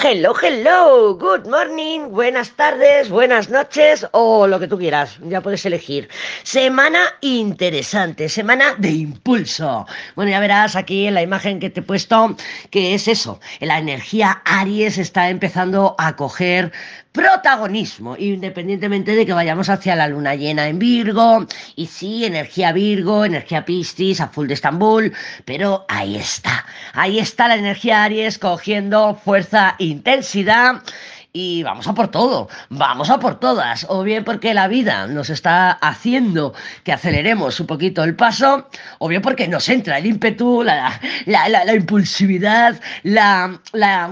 Hello, hello, good morning, buenas tardes, buenas noches o lo que tú quieras, ya puedes elegir. Semana interesante, semana de impulso. Bueno, ya verás aquí en la imagen que te he puesto que es eso, la energía Aries está empezando a coger protagonismo, independientemente de que vayamos hacia la luna llena en Virgo, y sí, energía Virgo, energía Piscis, a full de Estambul, pero ahí está, ahí está la energía Aries cogiendo fuerza, intensidad y vamos a por todo, vamos a por todas, o bien porque la vida nos está haciendo que aceleremos un poquito el paso, o bien porque nos entra el ímpetu, la, la, impulsividad, la, la,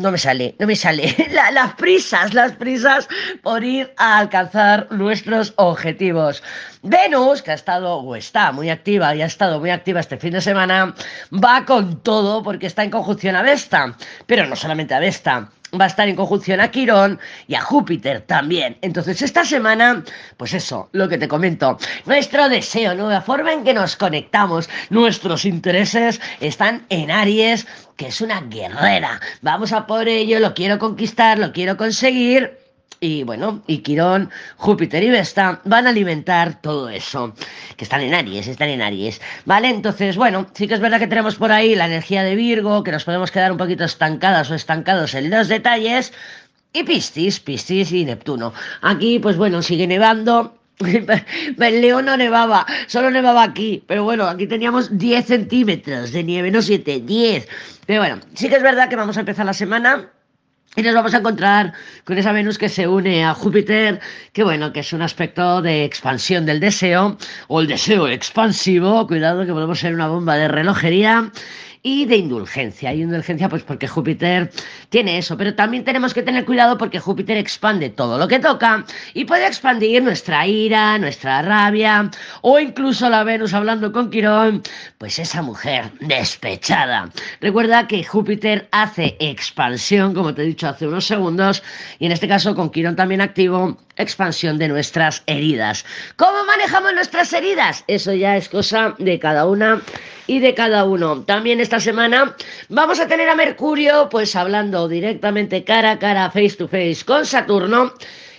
no me sale, no me sale, las prisas, las prisas por ir a alcanzar nuestros objetivos. Venus, que ha estado o está muy activa y ha estado muy activa este fin de semana, va con todo porque está en conjunción a Vesta, pero no solamente a Vesta, va a estar en conjunción a Quirón y a Júpiter también. Entonces, esta semana, pues eso, lo que te comento, nuestro deseo, nueva forma en que nos conectamos, nuestros intereses están en Aries, que es una guerrera. Vamos a por ello, lo quiero conquistar, lo quiero conseguir. Y bueno, y Quirón, Júpiter y Vesta van a alimentar todo eso, que están en Aries, están en Aries, ¿vale? Entonces, bueno, sí que es verdad que tenemos por ahí la energía de Virgo, que nos podemos quedar un poquito estancadas o estancados en los detalles, y Piscis, Piscis y Neptuno. Aquí, pues bueno, sigue nevando, el León no nevaba, solo nevaba aquí, pero bueno, aquí teníamos 10 centímetros de nieve, no 7, 10. Pero bueno, sí que es verdad que vamos a empezar la semana y nos vamos a encontrar con esa Venus que se une a Júpiter, que bueno, que es un aspecto de expansión del deseo, o el deseo expansivo, cuidado que podemos ser una bomba de relojería, y de indulgencia. Y indulgencia, pues porque Júpiter tiene eso, pero también tenemos que tener cuidado porque Júpiter expande todo lo que toca y puede expandir nuestra ira, nuestra rabia, o incluso la Venus hablando con Quirón, pues esa mujer despechada. Recuerda que Júpiter hace expansión, como te he dicho hace unos segundos, y en este caso con Quirón también activo, expansión de nuestras heridas. ¿Cómo manejamos nuestras heridas? Eso ya es cosa de cada una y de cada uno. También esta semana vamos a tener a Mercurio, pues hablando directamente cara a cara, face to face con Saturno,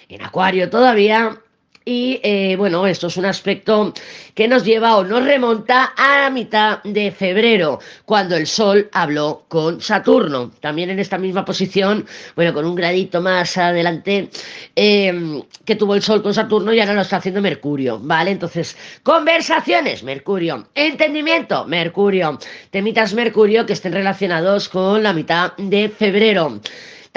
en Acuario todavía, y eh, bueno, esto es un aspecto que nos lleva o nos remonta a la mitad de febrero, cuando el Sol habló con Saturno. También en esta misma posición, bueno, con un gradito más adelante, em, que tuvo el Sol con Saturno y ahora lo está haciendo Mercurio, ¿vale? Entonces, conversaciones, Mercurio. Entendimiento, Mercurio. Temitas Mercurio que estén relacionados con la mitad de febrero.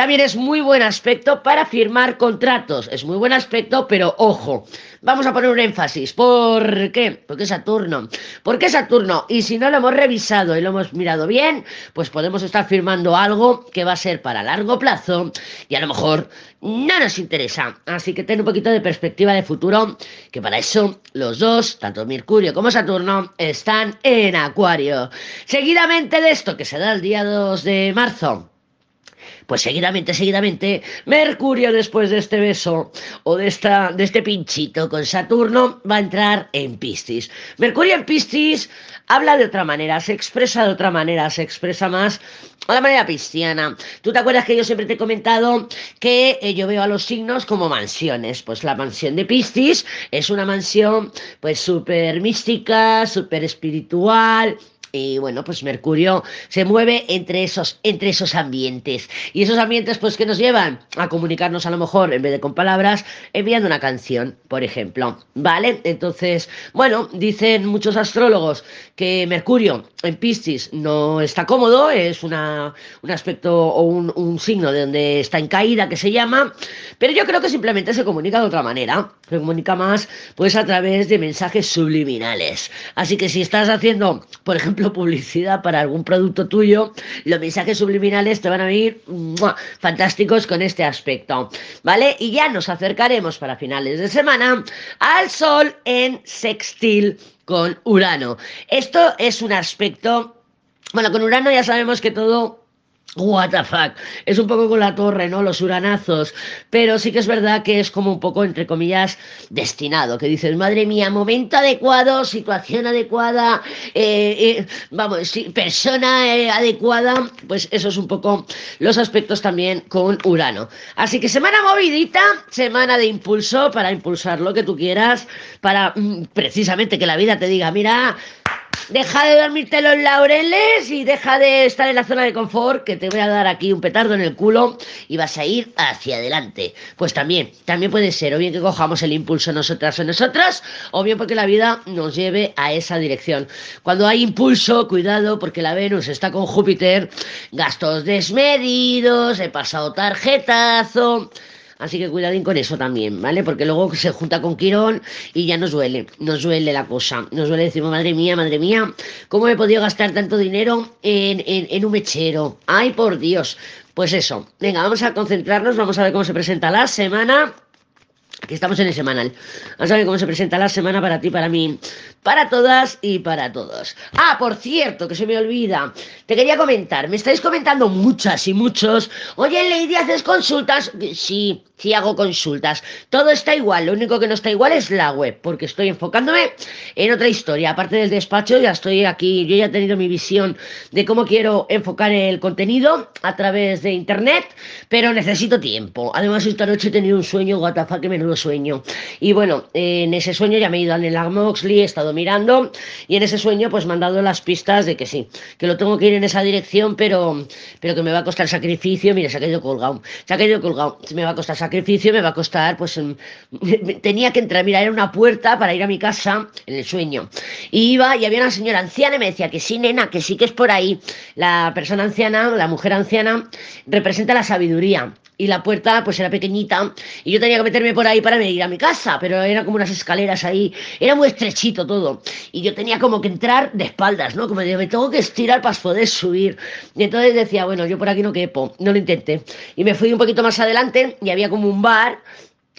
También es muy buen aspecto para firmar contratos. Es muy buen aspecto, pero ojo, vamos a poner un énfasis. ¿Por qué? Porque Saturno. ¿Por qué Saturno? Y si no lo hemos revisado y lo hemos mirado bien, pues podemos estar firmando algo que va a ser para largo plazo y a lo mejor no nos interesa. Así que ten un poquito de perspectiva de futuro, que para eso los dos, tanto Mercurio como Saturno, están en Acuario. Seguidamente de esto, que se da el día 2 de marzo, pues seguidamente, seguidamente, Mercurio después de este beso o de, esta, de este pinchito con Saturno va a entrar en Piscis. Mercurio en Piscis habla de otra manera, se expresa de otra manera, se expresa más a la manera pisciana. ¿Tú te acuerdas que yo siempre te he comentado que eh, yo veo a los signos como mansiones? Pues la mansión de Piscis es una mansión pues súper mística, súper espiritual, y bueno, pues Mercurio se mueve entre esos, entre esos ambientes. Y esos ambientes, pues, que nos llevan a comunicarnos a lo mejor, en vez de con palabras, enviando una canción, por ejemplo. ¿Vale? Entonces, bueno, dicen muchos astrólogos que Mercurio en Piscis no está cómodo, es una, un aspecto o un, un signo de donde está en caída, que se llama, pero yo creo que simplemente se comunica de otra manera. Se comunica más, pues, a través de mensajes subliminales. Así que si estás haciendo, por ejemplo, publicidad para algún producto tuyo, los mensajes subliminales te van a venir fantásticos con este aspecto, ¿vale? Y ya nos acercaremos para finales de semana al Sol en sextil con Urano. Esto es un aspecto, bueno, con Urano ya sabemos que todo What the fuck. Es un poco con la torre, ¿no? Los uranazos. Pero sí que es verdad que es como un poco, entre comillas, destinado. Que dices, madre mía, momento adecuado, situación adecuada, eh, eh, vamos, persona eh, adecuada. Pues eso es un poco los aspectos también con Urano. Así que semana movidita, semana de impulso para impulsar lo que tú quieras, para mm, precisamente que la vida te diga, mira, Deja de dormirte los laureles y deja de estar en la zona de confort, que te voy a dar aquí un petardo en el culo y vas a ir hacia adelante. Pues también, también puede ser, o bien que cojamos el impulso nosotras o nosotras, o bien porque la vida nos lleve a esa dirección. Cuando hay impulso, cuidado, porque la Venus está con Júpiter, gastos desmedidos, he pasado tarjetazo. Así que cuidadín con eso también, ¿vale? Porque luego se junta con Quirón y ya nos duele, nos duele la cosa. Nos duele decir, madre mía, madre mía, ¿cómo he podido gastar tanto dinero en, en un mechero? Ay, por Dios. Pues eso, venga, vamos a concentrarnos, vamos a ver cómo se presenta la semana. Aquí estamos en el semanal. Vamos a ver cómo se presenta la semana para ti, para mí, para todas y para todos. Ah, por cierto, que se me olvida. Te quería comentar, me estáis comentando muchas y muchos. Oye, Lady, ¿haces consultas? Sí, sí hago consultas. Todo está igual, lo único que no está igual es la web, porque estoy enfocándome en otra historia. Aparte del despacho, ya estoy aquí, yo ya he tenido mi visión de cómo quiero enfocar el contenido a través de internet, pero necesito tiempo. Además, esta noche he tenido un sueño, WTF, que menudo sueño. Y bueno, en ese sueño ya me he ido a Neil Moxley, he estado mirando y en ese sueño pues me han dado las pistas de que sí, que lo tengo que ir en esa dirección, pero, pero que me va a costar sacrificio, mira, se ha caído colgado, se ha caído colgado, me va a costar sacrificio, me va a costar, pues tenía que entrar, mira, era una puerta para ir a mi casa en el sueño. Y iba y había una señora anciana y me decía que sí, nena, que sí que es por ahí. La persona anciana, la mujer anciana, representa la sabiduría y la puerta pues era pequeñita y yo tenía que meterme por ahí para ir a mi casa, pero era como unas escaleras ahí, era muy estrechito todo y yo tenía como que entrar de espaldas, ¿no? Como de, me tengo que estirar para poder subir. Y entonces decía, bueno, yo por aquí no quepo, no lo intenté. Y me fui un poquito más adelante y había como un bar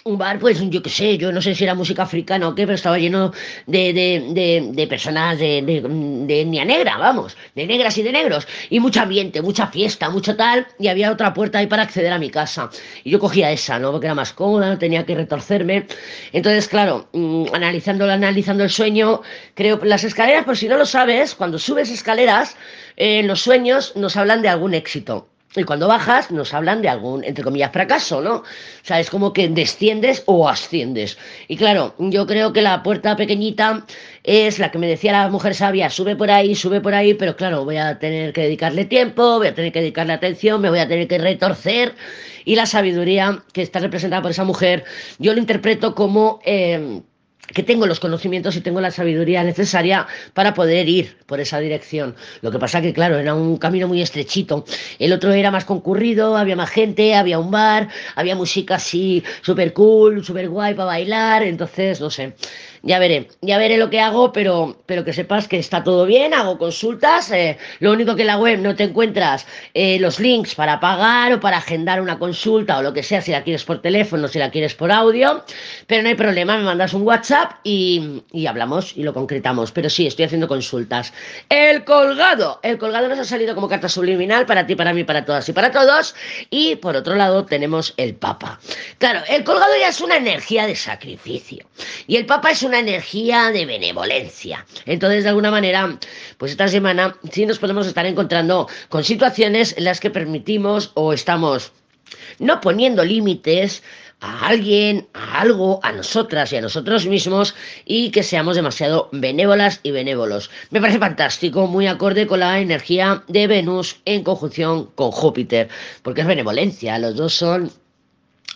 un bar, pues yo qué sé, yo no sé si era música africana o qué, pero estaba lleno de, de, de, personas de, de, etnia negra, vamos, de negras y de negros, y mucho ambiente, mucha fiesta, mucho tal, y había otra puerta ahí para acceder a mi casa. Y yo cogía esa, ¿no? Porque era más cómoda, no tenía que retorcerme. Entonces, claro, mm, analizando, analizando el sueño, creo, las escaleras, por si no lo sabes, cuando subes escaleras, en los sueños nos hablan de algún éxito. Y cuando bajas nos hablan de algún, entre comillas, fracaso, ¿no? O sea, es como que desciendes o asciendes. Y claro, yo creo que la puerta pequeñita es la que me decía la mujer sabia, sube por ahí, sube por ahí, pero claro, voy a tener que dedicarle tiempo, voy a tener que dedicarle atención, me voy a tener que retorcer. Y la sabiduría que está representada por esa mujer, yo lo interpreto como... Eh, que tengo los conocimientos y tengo la sabiduría necesaria para poder ir por esa dirección. Lo que pasa que, claro, era un camino muy estrechito. El otro era más concurrido, había más gente, había un bar, había música así súper cool, súper guay para bailar, entonces, no sé ya veré, ya veré lo que hago, pero, pero que sepas que está todo bien, hago consultas, eh, lo único que en la web no te encuentras eh, los links para pagar o para agendar una consulta o lo que sea, si la quieres por teléfono, si la quieres por audio, pero no hay problema, me mandas un WhatsApp y, y hablamos y lo concretamos, pero sí, estoy haciendo consultas. El colgado, el colgado nos ha salido como carta subliminal para ti, para mí, para todas y para todos, y por otro lado tenemos el Papa. Claro, el colgado ya es una energía de sacrificio, y el Papa es un una energía de benevolencia. Entonces, de alguna manera, pues esta semana sí nos podemos estar encontrando con situaciones en las que permitimos o estamos no poniendo límites a alguien, a algo, a nosotras y a nosotros mismos y que seamos demasiado benévolas y benévolos. Me parece fantástico, muy acorde con la energía de Venus en conjunción con Júpiter, porque es benevolencia, los dos son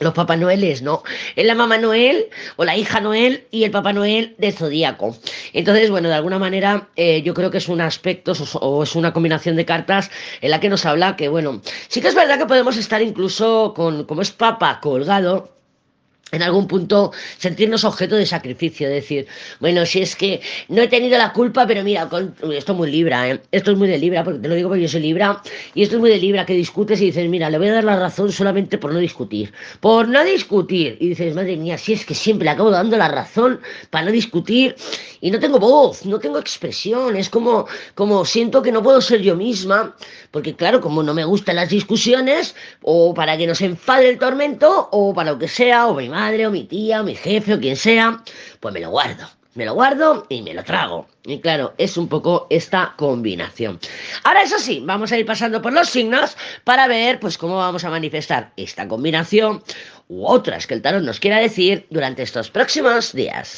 los Papá Noeles, ¿no? Es la mamá Noel o la hija Noel y el Papá Noel del zodíaco. Entonces, bueno, de alguna manera eh, yo creo que es un aspecto o es una combinación de cartas en la que nos habla que, bueno, sí que es verdad que podemos estar incluso con, como es Papa colgado, en algún punto sentirnos objeto de sacrificio, decir, bueno, si es que no he tenido la culpa, pero mira, esto es muy libra, ¿eh? esto es muy de libra, porque te lo digo porque yo soy libra, y esto es muy de libra, que discutes y dices, mira, le voy a dar la razón solamente por no discutir, por no discutir, y dices, madre mía, si es que siempre le acabo dando la razón para no discutir, y no tengo voz, no tengo expresión, es como, como siento que no puedo ser yo misma, porque claro, como no me gustan las discusiones, o para que no se enfade el tormento, o para lo que sea, o mi madre o mi tía o mi jefe o quien sea, pues me lo guardo. Me lo guardo y me lo trago. Y claro, es un poco esta combinación. Ahora, eso sí, vamos a ir pasando por los signos para ver pues cómo vamos a manifestar esta combinación u otras que el tarot nos quiera decir durante estos próximos días.